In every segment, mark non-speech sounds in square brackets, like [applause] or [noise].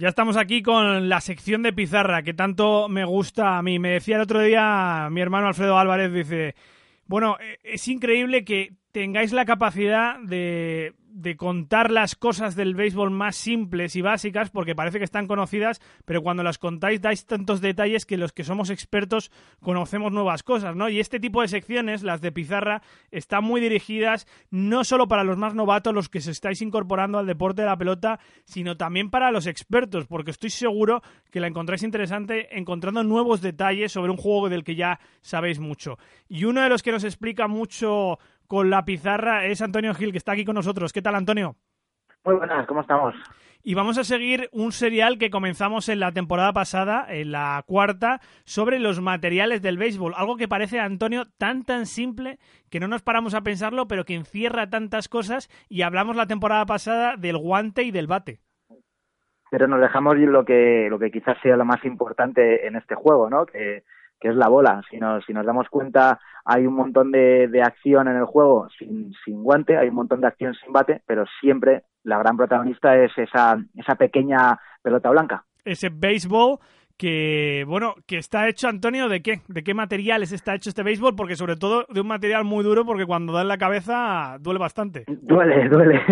Ya estamos aquí con la sección de pizarra que tanto me gusta a mí. Me decía el otro día mi hermano Alfredo Álvarez, dice, bueno, e-, es increíble que tengáis la capacidad de, de contar las cosas del béisbol más simples y básicas, porque parece que están conocidas, pero cuando las contáis dais tantos detalles que los que somos expertos conocemos nuevas cosas, ¿no? Y este tipo de secciones, las de pizarra, están muy dirigidas no solo para los más novatos, los que se estáis incorporando al deporte de la pelota, sino también para los expertos, porque estoy seguro que la encontráis interesante encontrando nuevos detalles sobre un juego del que ya sabéis mucho. Y uno de los que nos explica mucho con la pizarra es Antonio Gil, que está aquí con nosotros. ¿Qué tal, Antonio? Muy buenas, ¿cómo estamos? Y vamos a seguir un serial que comenzamos en la temporada pasada, en la cuarta, sobre los materiales del béisbol. Algo que parece, Antonio, tan tan simple que no nos paramos a pensarlo, pero que encierra tantas cosas. Y hablamos la temporada pasada del guante y del bate. Pero nos dejamos lo que, lo que quizás sea lo más importante en este juego, ¿no? Que, que es la bola. Si nos, si nos damos cuenta, hay un montón de, de acción en el juego sin, sin guante, hay un montón de acción sin bate, pero siempre la gran protagonista es esa, esa pequeña pelota blanca. Ese béisbol que, bueno, que está hecho, Antonio, ¿de qué? ¿De qué materiales está hecho este béisbol? Porque sobre todo de un material muy duro, porque cuando da en la cabeza duele bastante. Duele, [laughs] duele.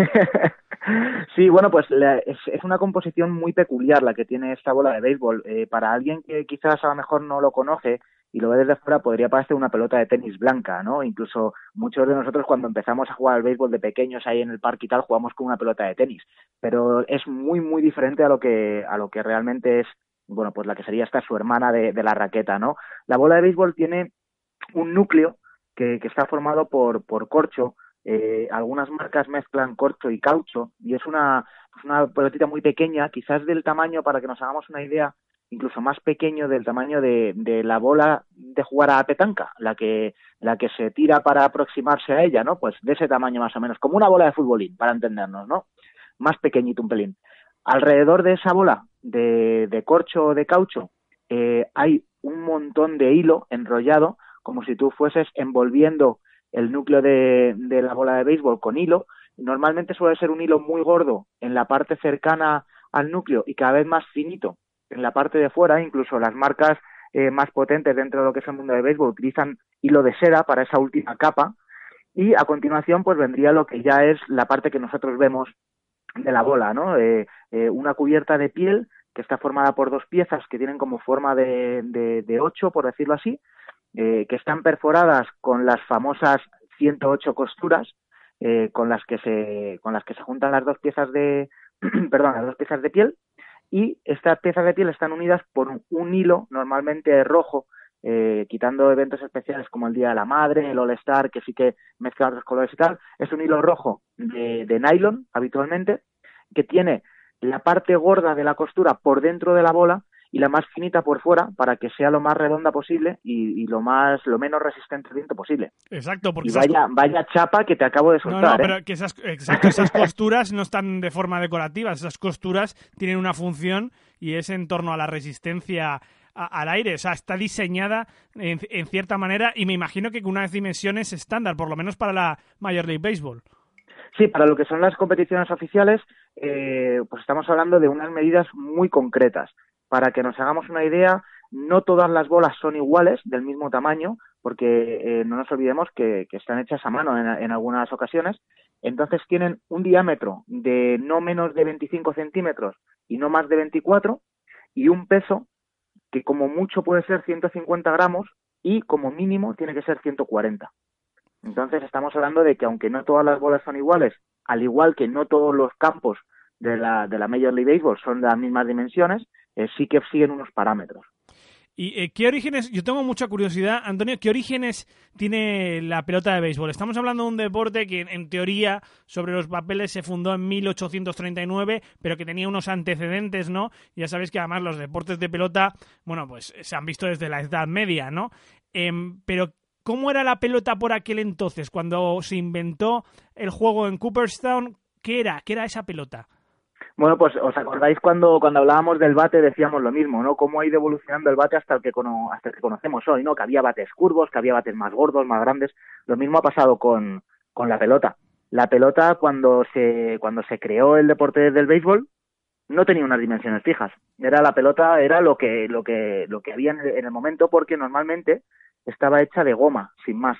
Sí, bueno, pues es, una composición muy peculiar la que tiene esta bola de béisbol. Eh, para alguien que quizás a lo mejor no lo conoce y lo ve desde fuera, podría parecer una pelota de tenis blanca, ¿no? Incluso muchos de nosotros cuando empezamos a jugar al béisbol de pequeños ahí en el parque y tal, jugamos con una pelota de tenis. Pero es muy, muy diferente a lo que, a lo que realmente es, bueno, pues la que sería esta su hermana de, la raqueta, ¿no? La bola de béisbol tiene un núcleo que, está formado por, por corcho, eh, algunas marcas mezclan corcho y caucho y es una, una pelotita muy pequeña, quizás del tamaño, para que nos hagamos una idea, incluso más pequeño del tamaño de, de la bola de jugar a petanca, la que, la que se tira para aproximarse a ella, ¿no? Pues de ese tamaño más o menos, como una bola de futbolín, para entendernos, ¿no? Más pequeñito un pelín. Alrededor de esa bola de, corcho o de caucho eh, hay un montón de hilo enrollado, como si tú fueses envolviendo el núcleo de, la bola de béisbol con hilo. Normalmente suele ser un hilo muy gordo en la parte cercana al núcleo y cada vez más finito en la parte de fuera. Incluso las marcas eh, más potentes dentro de lo que es el mundo de béisbol utilizan hilo de seda para esa última capa. Y a continuación, pues vendría lo que ya es la parte que nosotros vemos de la bola, ¿no? Eh, eh, una cubierta de piel que está formada por dos piezas que tienen como forma de, de, ocho, por decirlo así, eh, que están perforadas con las famosas 108 costuras eh, con las que se con las que se juntan las dos piezas de [clears throat] perdón las dos piezas de piel y estas piezas de piel están unidas por un, hilo normalmente rojo eh, quitando eventos especiales como el Día de la Madre, el All Star, que sí que mezcla otros colores y tal, es un hilo rojo de nylon habitualmente, que tiene la parte gorda de la costura por dentro de la bola y la más finita por fuera para que sea lo más redonda posible y, y lo más lo menos resistente al viento posible. Exacto, porque y vaya, esas... vaya chapa que te acabo de soltar. No, no, ¿eh? pero que esas, exacto, esas costuras no están de forma decorativa, esas costuras tienen una función y es en torno a la resistencia al aire, o sea, está diseñada en, en, cierta manera y me imagino que con unas dimensiones estándar, por lo menos para la Major League Baseball. Sí, para lo que son las competiciones oficiales, eh, pues estamos hablando de unas medidas muy concretas para que nos hagamos una idea, no todas las bolas son iguales, del mismo tamaño, porque eh, no nos olvidemos que, están hechas a mano en, en, algunas ocasiones. Entonces tienen un diámetro de no menos de 25 centímetros y no más de 24 y un peso que como mucho puede ser 150 gramos y como mínimo tiene que ser 140. Entonces estamos hablando de que aunque no todas las bolas son iguales, al igual que no todos los campos de la, de la Major League Baseball son de las mismas dimensiones, eh, sí que siguen unos parámetros. ¿Y eh, qué orígenes? Yo tengo mucha curiosidad, Antonio, ¿qué orígenes tiene la pelota de béisbol? Estamos hablando de un deporte que, en teoría, sobre los papeles se fundó en 1839, pero que tenía unos antecedentes, ¿no? Ya sabéis que además los deportes de pelota, bueno, pues se han visto desde la Edad Media, ¿no? Em, pero ¿cómo era la pelota por aquel entonces, cuando se inventó el juego en Cooperstown? ¿Qué era? ¿Qué era esa pelota? Bueno, pues os acordáis cuando, cuando hablábamos del bate decíamos lo mismo, ¿no? Cómo ha ido evolucionando el bate hasta el que hasta el que conocemos hoy, ¿no? Que había bates curvos, que había bates más gordos, más grandes. Lo mismo ha pasado con, con la pelota. La pelota cuando se cuando se creó el deporte del béisbol no tenía unas dimensiones fijas. Era la pelota era lo que lo que lo que había en el momento porque normalmente estaba hecha de goma, sin más.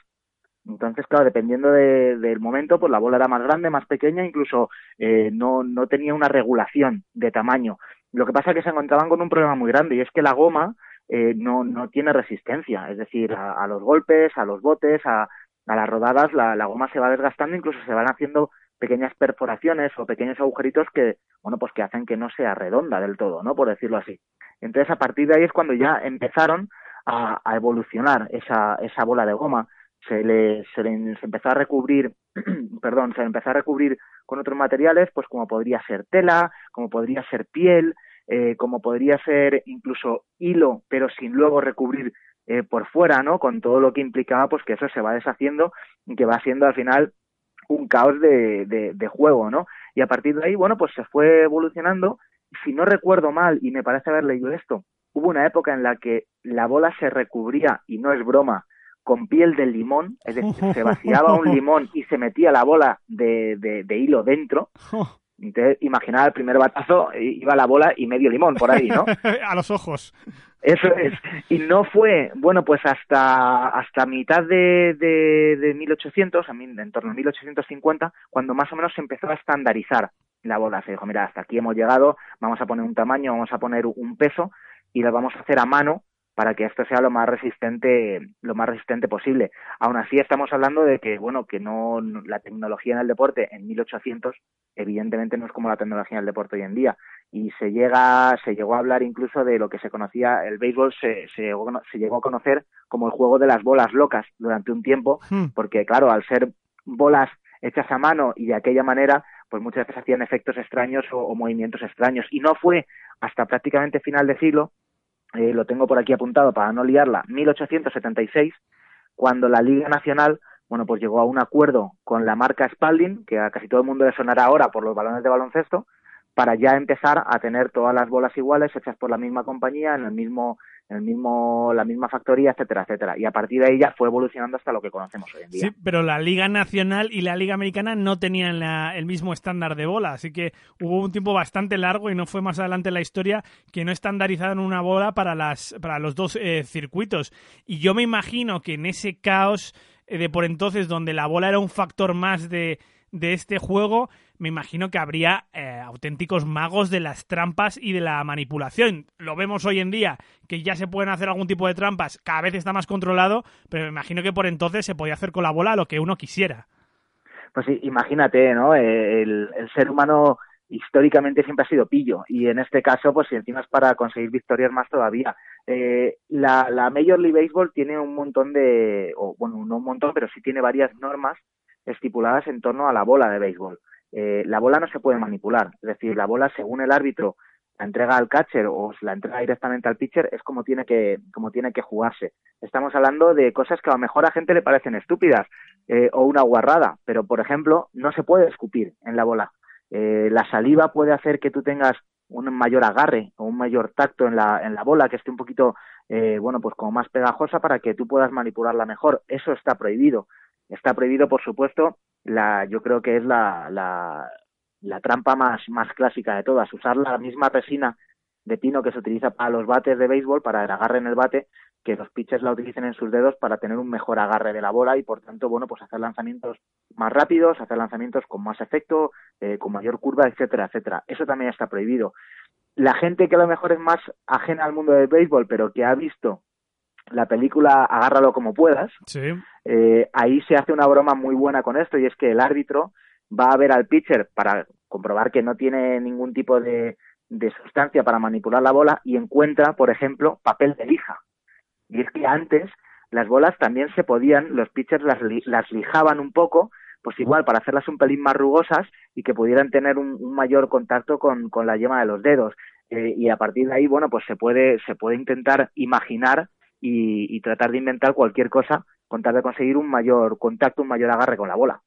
Entonces, claro, dependiendo del momento, pues la bola era más grande, más pequeña, incluso eh, no, no tenía una regulación de tamaño. Lo que pasa es que se encontraban con un problema muy grande y es que la goma eh, no, no tiene resistencia, es decir, a, los golpes, a los botes, a, a las rodadas, la, la, goma se va desgastando, incluso se van haciendo pequeñas perforaciones o pequeños agujeritos que, bueno, pues que hacen que no sea redonda del todo, ¿no? Por decirlo así. Entonces, a partir de ahí es cuando ya empezaron a, evolucionar esa, esa bola de goma se le, se le empezó a recubrir, [clears throat] perdón, se le empezó a recubrir con otros materiales, pues como podría ser tela, como podría ser piel, eh, como podría ser incluso hilo, pero sin luego recubrir eh, por fuera, ¿no? Con todo lo que implicaba, pues que eso se va deshaciendo y que va siendo al final un caos de, de, de juego, ¿no? Y a partir de ahí, bueno, pues se fue evolucionando. Si no recuerdo mal, y me parece haber leído esto, hubo una época en la que la bola se recubría, y no es broma, con piel de limón, es decir, se vaciaba un limón y se metía la bola de, de, hilo dentro. [laughs] Entonces, imaginaba el primer batazo, iba la bola y medio limón por ahí, ¿no? [laughs] a los ojos. Eso es. Y no fue, bueno, pues hasta, hasta mitad de, de, de 1800, en torno a 1850, cuando más o menos se empezó a estandarizar la bola. Se dijo, mira, hasta aquí hemos llegado, vamos a poner un tamaño, vamos a poner un peso y la vamos a hacer a mano para que esto sea lo más resistente lo más resistente posible. Aún así estamos hablando de que bueno, que no la tecnología en el deporte en 1800 evidentemente no es como la tecnología en el deporte hoy en día y se llega se llegó a hablar incluso de lo que se conocía el béisbol se, se, llegó, se llegó a conocer como el juego de las bolas locas durante un tiempo, hmm. porque claro, al ser bolas hechas a mano y de aquella manera, pues muchas veces hacían efectos extraños o, movimientos extraños. Y no fue hasta prácticamente final de siglo eh, lo tengo por aquí apuntado para no liarla, 1876, cuando la Liga Nacional, bueno, pues llegó a un acuerdo con la marca Spalding, que a casi todo el mundo le sonará ahora por los balones de baloncesto, para ya empezar a tener todas las bolas iguales hechas por la misma compañía en el mismo el mismo la misma factoría etcétera etcétera. Y a partir de ahí ya fue evolucionando hasta lo que conocemos hoy en día. Sí pero la liga nacional y la liga americana no tenían el mismo estándar de bola así que hubo un tiempo bastante largo y no fue más adelante en la historia que no estandarizaron una bola para las para los dos eh, circuitos. Y yo me imagino que en ese caos eh, de por entonces donde la bola era un factor más de de este juego, me imagino que habría eh, auténticos magos de las trampas y de la manipulación. Lo vemos hoy en día, que ya se pueden hacer algún tipo de trampas, cada vez está más controlado, pero me imagino que por entonces se podía hacer con la bola lo que uno quisiera. Pues sí, imagínate, ¿no? El, ser humano históricamente siempre ha sido pillo y en este caso pues si encima es para conseguir victorias más todavía eh, la, la Major League Baseball tiene un montón de o bueno no un montón pero sí tiene varias normas estipuladas en torno a la bola de béisbol. Eh, la bola no se puede manipular, es decir, la bola según el árbitro la entrega al catcher o la entrega directamente al pitcher es como tiene que como tiene que jugarse. Estamos hablando de cosas que a lo mejor a gente le parecen estúpidas eh, o una guarrada, pero por ejemplo no se puede escupir en la bola. Eh, la saliva puede hacer que tú tengas un mayor agarre o un mayor tacto en la, en la bola, que esté un poquito, bueno, pues como más pegajosa para que tú puedas manipularla mejor. Eso está prohibido. Está prohibido, por supuesto, la, yo creo que es la, la, trampa más, más clásica de todas, usar la misma resina de pino que se utiliza para los bates de béisbol, para el agarre en el bate, que los pitchers la utilicen en sus dedos para tener un mejor agarre de la bola y por tanto, bueno, pues hacer lanzamientos más rápidos, hacer lanzamientos con más efecto, eh, con mayor curva, etcétera, etcétera. Eso también está prohibido. La gente que a lo mejor es más ajena al mundo del béisbol, pero que ha visto la película Agárralo como puedas, eh, ahí se hace una broma muy buena con esto y es que el árbitro va a ver al pitcher para comprobar que no tiene ningún tipo de, de sustancia para manipular la bola y encuentra, por ejemplo, papel de lija. Y es que antes las bolas también se podían, los pitchers las, las lijaban un poco, pues igual para hacerlas un pelín más rugosas y que pudieran tener un, mayor contacto con, con, la yema de los dedos. Eh, y a partir de ahí, bueno, pues se puede, se puede intentar imaginar y, y tratar de inventar cualquier cosa con tal de conseguir un mayor contacto, un mayor agarre con la bola.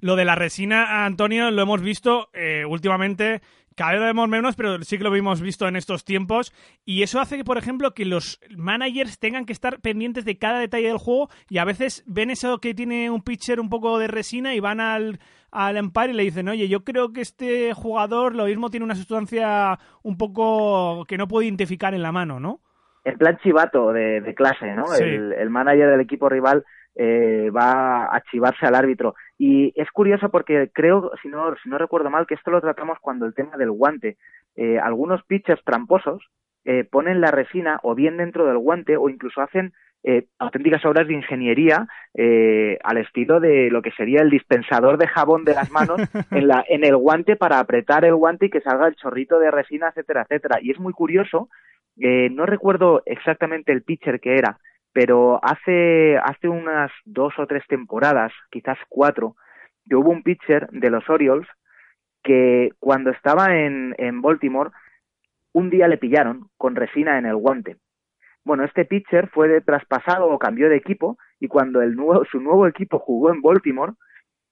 Lo de la resina, Antonio, lo hemos visto eh, últimamente cada vez lo vemos menos, pero sí que lo hemos visto en estos tiempos. Y eso hace que, por ejemplo, que los managers tengan que estar pendientes de cada detalle del juego y a veces ven eso que tiene un pitcher un poco de resina y van al, al Empire y le dicen, oye, yo creo que este jugador lo mismo tiene una sustancia un poco que no puedo identificar en la mano, ¿no? El plan chivato de, clase, ¿no? El, el manager del equipo rival eh, va a chivarse al árbitro. Y es curioso porque creo, si no, si no recuerdo mal, que esto lo tratamos cuando el tema del guante. Eh, algunos pitchers tramposos eh, ponen la resina o bien dentro del guante o incluso hacen eh, auténticas obras de ingeniería eh, al estilo de lo que sería el dispensador de jabón de las manos [laughs] en, la, en el guante para apretar el guante y que salga el chorrito de resina, etcétera, etcétera. Y es muy curioso, eh, no recuerdo exactamente el pitcher que era, pero hace, hace unas dos o tres temporadas, quizás cuatro, que hubo un pitcher de los Orioles que cuando estaba en, en Baltimore, un día le pillaron con resina en el guante. Bueno, este pitcher fue traspasado o cambió de equipo y cuando el nuevo, su nuevo equipo jugó en Baltimore,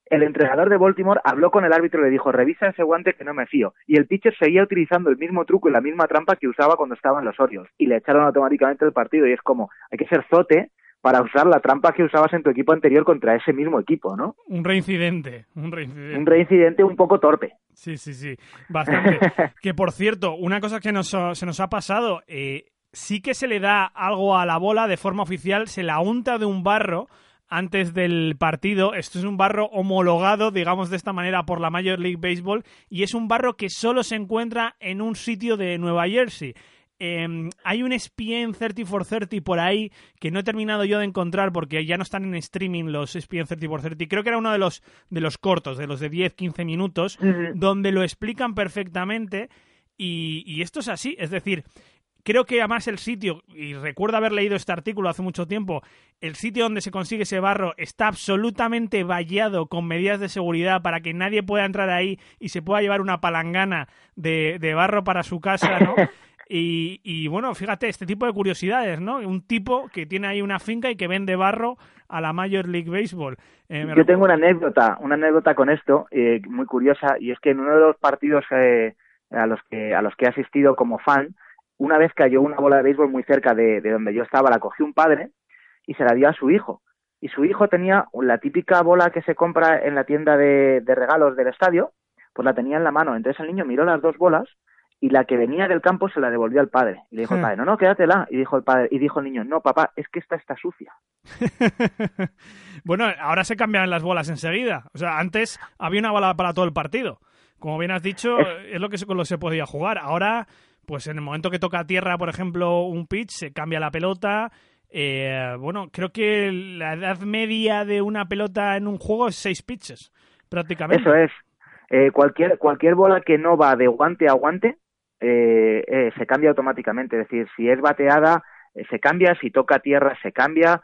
el entrenador de Baltimore habló con el árbitro y le dijo, revisa ese guante que no me fío. Y el pitcher seguía utilizando el mismo truco y la misma trampa que usaba cuando estaba en los Orioles. Y le echaron automáticamente el partido. Y es como, hay que ser zote para usar la trampa que usabas en tu equipo anterior contra ese mismo equipo, ¿no? Un reincidente, un reincidente. Un reincidente un poco torpe. Sí, sí, sí, bastante. [laughs] que por cierto, una cosa que nos, se nos ha pasado, eh, sí que se le da algo a la bola de forma oficial, se la unta de un barro antes del partido. Esto es un barro homologado, digamos de esta manera, por la Major League Baseball y es un barro que solo se encuentra en un sitio de Nueva Jersey. Em, hay un SPN 30 por 30 por ahí que no he terminado yo de encontrar porque ya no están en streaming los SPN 30 por 30. Creo que era uno de los, de los cortos, de los de 10-15 minutos, donde lo explican perfectamente. Y, y, esto es así, es decir, Creo que además el sitio, y recuerdo haber leído este artículo hace mucho tiempo, el sitio donde se consigue ese barro está absolutamente vallado con medidas de seguridad para que nadie pueda entrar ahí y se pueda llevar una palangana de, barro para su casa, ¿no? [laughs] Y, bueno, fíjate, este tipo de curiosidades, ¿no? Un tipo que tiene ahí una finca y que vende barro a la Major League Baseball. Eh, Yo tengo una anécdota, una anécdota con esto, eh, muy curiosa, y es que en uno de los partidos eh, a los que a los que he asistido como fan, una vez cayó una bola de béisbol muy cerca de, donde yo estaba, la cogió un padre y se la dio a su hijo. Y su hijo tenía la típica bola que se compra en la tienda de, regalos del estadio, pues la tenía en la mano. Entonces el niño miró las dos bolas y la que venía del campo se la devolvió al padre. Y le dijo el hmm. padre, no, no, quédatela. Y dijo el padre, y dijo el niño, no, papá, es que esta está sucia. [laughs] bueno, ahora se cambian las bolas enseguida. O sea, antes había una bola para todo el partido. Como bien has dicho, es, lo que se, con lo que se podía jugar. Ahora pues en el momento que toca tierra, por ejemplo, un pitch, se cambia la pelota. Eh, bueno, creo que la edad media de una pelota en un juego es seis pitches, prácticamente. Eso es. Eh, cualquier, cualquier bola que no va de guante a guante eh, se cambia automáticamente. Es decir, si es bateada, se cambia. Si toca tierra, se cambia.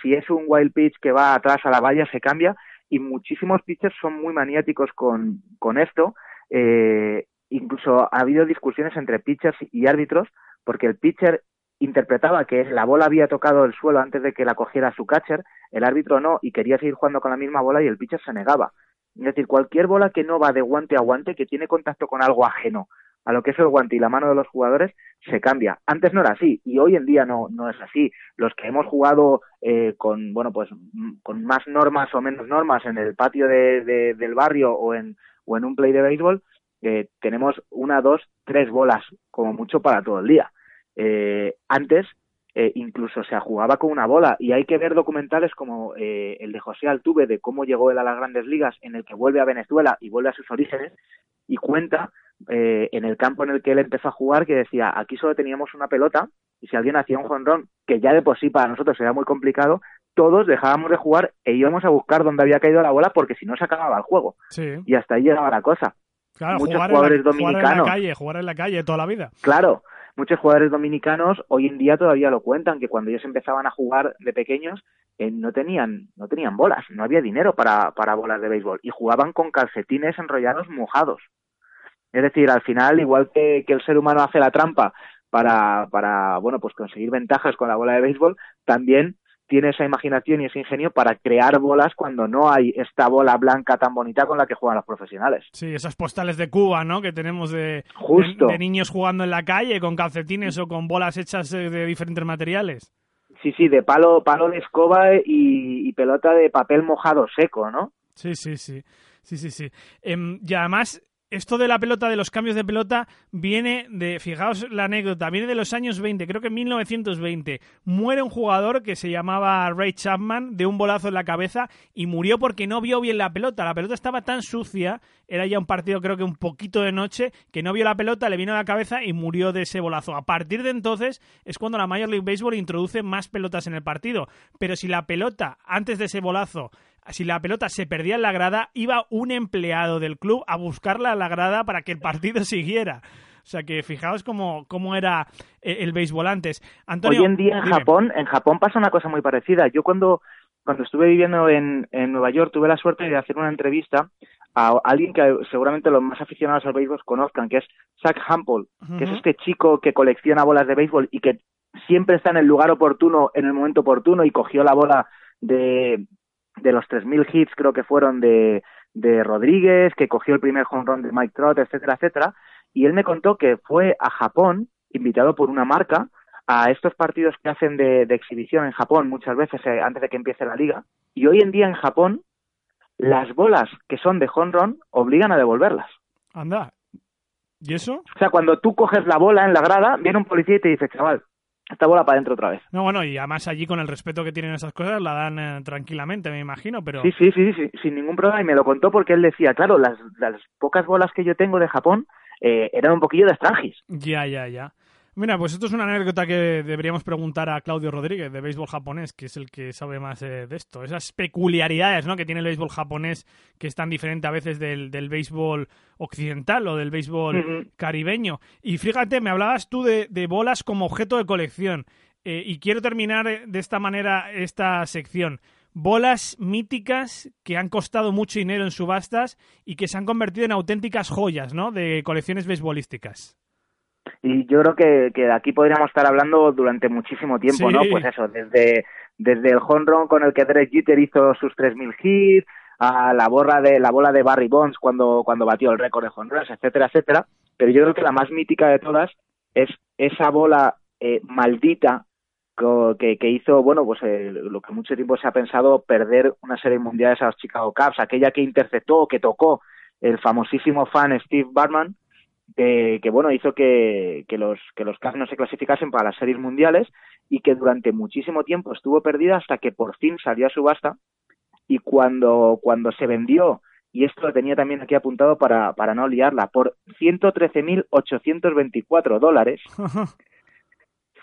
si es un wild pitch que va atrás a la valla, se cambia. Y muchísimos pitchers son muy maniáticos con, con esto. Eh, incluso ha habido discusiones entre pitchers y árbitros porque el pitcher interpretaba que la bola había tocado el suelo antes de que la cogiera su catcher, el árbitro no y quería seguir jugando con la misma bola y el pitcher se negaba. Es decir, cualquier bola que no va de guante a guante, que tiene contacto con algo ajeno a lo que es el guante y la mano de los jugadores, se cambia. Antes no era así y hoy en día no, no es así. Los que hemos jugado eh, con, bueno, pues con más normas o menos normas en el patio de, del barrio o en, o en un play de béisbol, eh, tenemos una, dos, tres bolas como mucho para todo el día. Eh, antes eh, incluso se jugaba con una bola y hay que ver documentales como eh, el de José Altuve de cómo llegó él a las grandes ligas en el que vuelve a Venezuela y vuelve a sus orígenes y cuenta eh, en el campo en el que él empezó a jugar que decía aquí solo teníamos una pelota y si alguien hacía un jonrón que ya de por sí para nosotros era muy complicado todos dejábamos de jugar e íbamos a buscar dónde había caído la bola porque si no se acababa el juego y hasta ahí llegaba la cosa Claro, muchos jugadores dominicanos. Jugar en la calle, jugar en la calle toda la vida. Claro, muchos jugadores dominicanos hoy en día todavía lo cuentan, que cuando ellos empezaban a jugar de pequeños eh, no tenían no tenían bolas, no había dinero para, para bolas de béisbol y jugaban con calcetines enrollados mojados. Es decir, al final, igual que, que el ser humano hace la trampa para, para, bueno, pues conseguir ventajas con la bola de béisbol, también tiene esa imaginación y ese ingenio para crear bolas cuando no hay esta bola blanca tan bonita con la que juegan los profesionales. Sí, esas postales de Cuba, ¿no? Que tenemos de, de, niños jugando en la calle con calcetines o con bolas hechas de diferentes materiales. Sí, sí, de palo, palo de escoba y, pelota de papel mojado seco, ¿no? Sí, sí, sí. Sí, sí, sí. Em, y además, esto de la pelota, de los cambios de pelota, viene de, fijaos la anécdota, viene de los años 20, creo que en 1920. Muere un jugador que se llamaba Ray Chapman de un bolazo en la cabeza y murió porque no vio bien la pelota. La pelota estaba tan sucia, era ya un partido creo que un poquito de noche, que no vio la pelota, le vino a la cabeza y murió de ese bolazo. A partir de entonces es cuando la Major League Baseball introduce más pelotas en el partido. Pero si la pelota, antes de ese bolazo, si la pelota se perdía en la grada, iba un empleado del club a buscarla a la grada para que el partido [laughs] siguiera. O sea que fijaos cómo, cómo era eh, el béisbol antes. Hoy en día en Japón, en Japón pasa una cosa muy parecida. Yo cuando, cuando estuve viviendo en, en Nueva York tuve la suerte de hacer una entrevista a alguien que seguramente los más aficionados al béisbol conozcan, que es Zach Hampel, que es este chico que colecciona bolas de béisbol y que siempre está en el lugar oportuno, en el momento oportuno y cogió la bola de, de los 3.000 hits creo que fueron de, de Rodríguez, que cogió el primer home run de Mike Trout, etcétera, etcétera. Y él me contó que fue a Japón, invitado por una marca, a estos partidos que hacen de, de exhibición en Japón muchas veces eh, antes de que empiece la liga. Y hoy en día en Japón, las bolas que son de home run obligan a devolverlas. Anda. ¿Y eso? O sea, cuando tú coges la bola en la grada, viene un policía y te dice, chaval, esta bola para adentro otra vez. No, bueno, y además allí con el respeto que tienen esas cosas la dan eh, tranquilamente, me imagino, pero... Sí, sí, sí, sí, sin ningún problema, y me lo contó porque él decía, claro, las, las pocas bolas que yo tengo de Japón eh, eran un poquillo de estrangis. Ya, ya, ya. Mira, pues esto es una anécdota que deberíamos preguntar a Claudio Rodríguez de béisbol japonés, que es el que sabe más eh, de esto. Esas peculiaridades ¿no? que tiene el béisbol japonés, que es tan diferente a veces del, del béisbol occidental o del béisbol caribeño. Y fíjate, me hablabas tú de, de bolas como objeto de colección. Eh, y quiero terminar de esta manera esta sección. Bolas míticas que han costado mucho dinero en subastas y que se han convertido en auténticas joyas, ¿no? De colecciones beisbolísticas. Y yo creo que, que de aquí podríamos estar hablando durante muchísimo tiempo, ¿no? Pues eso, desde, desde el home con el que Derek Jeter hizo sus 3.000 hits, a la borra de la bola de Barry Bonds cuando, cuando batió el récord de home etcétera, etcétera. Pero yo creo que la más mítica de todas es esa bola eh, maldita que, que, hizo, bueno, pues eh, lo que mucho tiempo se ha pensado, perder una serie mundiales a los Chicago Cubs, aquella que interceptó, que tocó el famosísimo fan Steve Barman, que, que bueno hizo que, que los que los Cavs no se clasificasen para las series mundiales y que durante muchísimo tiempo estuvo perdida hasta que por fin salió a subasta y cuando cuando se vendió y esto lo tenía también aquí apuntado para, para no liarla, por 113.824 dólares, [laughs]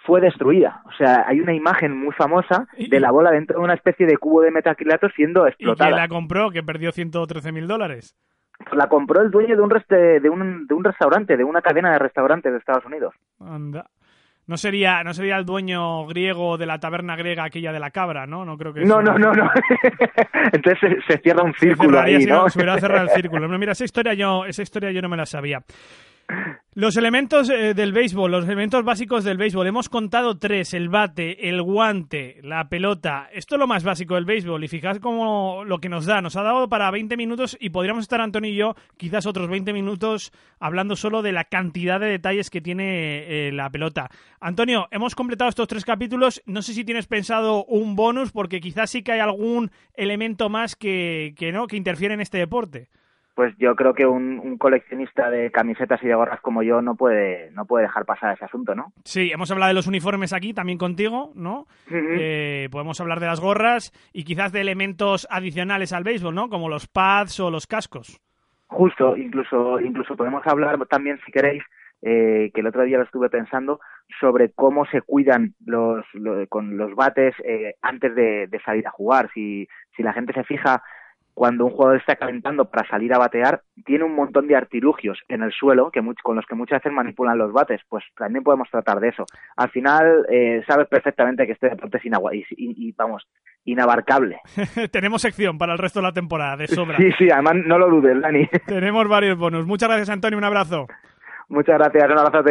fue destruida. O sea, hay una imagen muy famosa de la bola dentro de una especie de cubo de metacrilato siendo explotada. ¿Y quién la compró que perdió 113.000 dólares? La compró el dueño de un, de, un, de un restaurante, de una cadena de restaurantes de Estados Unidos. Anda. No sería, no sería el dueño griego de la taberna griega aquella de la cabra, ¿no? No creo que No, no, no, no. [laughs] Entonces se, cierra un círculo ahí, ¿no? Se, se cerrar el círculo. Mira, esa historia yo, esa historia yo no me la sabía. Los elementos eh, del béisbol, los elementos básicos del béisbol. Hemos contado tres, el bate, el guante, la pelota. Esto es lo más básico del béisbol y fijaos cómo lo que nos da. Nos ha dado para 20 minutos y podríamos estar Antonio y yo quizás otros 20 minutos hablando solo de la cantidad de detalles que tiene eh, la pelota. Antonio, hemos completado estos tres capítulos. No sé si tienes pensado un bonus porque quizás sí que hay algún elemento más que, que no que interfiere en este deporte pues yo creo que un, coleccionista de camisetas y de gorras como yo no puede no puede dejar pasar ese asunto, ¿no? Sí, hemos hablado de los uniformes aquí también contigo, ¿no? Eh, podemos hablar de las gorras y quizás de elementos adicionales al béisbol, ¿no? Como los pads o los cascos. Justo, incluso incluso podemos hablar también, si queréis, eh, que el otro día lo estuve pensando, sobre cómo se cuidan los, con los bates eh, antes de, de, salir a jugar. Si, si la gente se fija cuando un jugador está calentando para salir a batear, tiene un montón de artilugios en el suelo que con los que muchas veces manipulan los bates. Pues también podemos tratar de eso. Al final, eh, sabes perfectamente que este deporte es y, y, vamos, inabarcable. [laughs] Tenemos sección para el resto de la temporada, de sobra. Sí, sí, además no lo dudes, Dani. [laughs] Tenemos varios bonos. Muchas gracias, Antonio. Un abrazo. Muchas gracias. Un abrazo.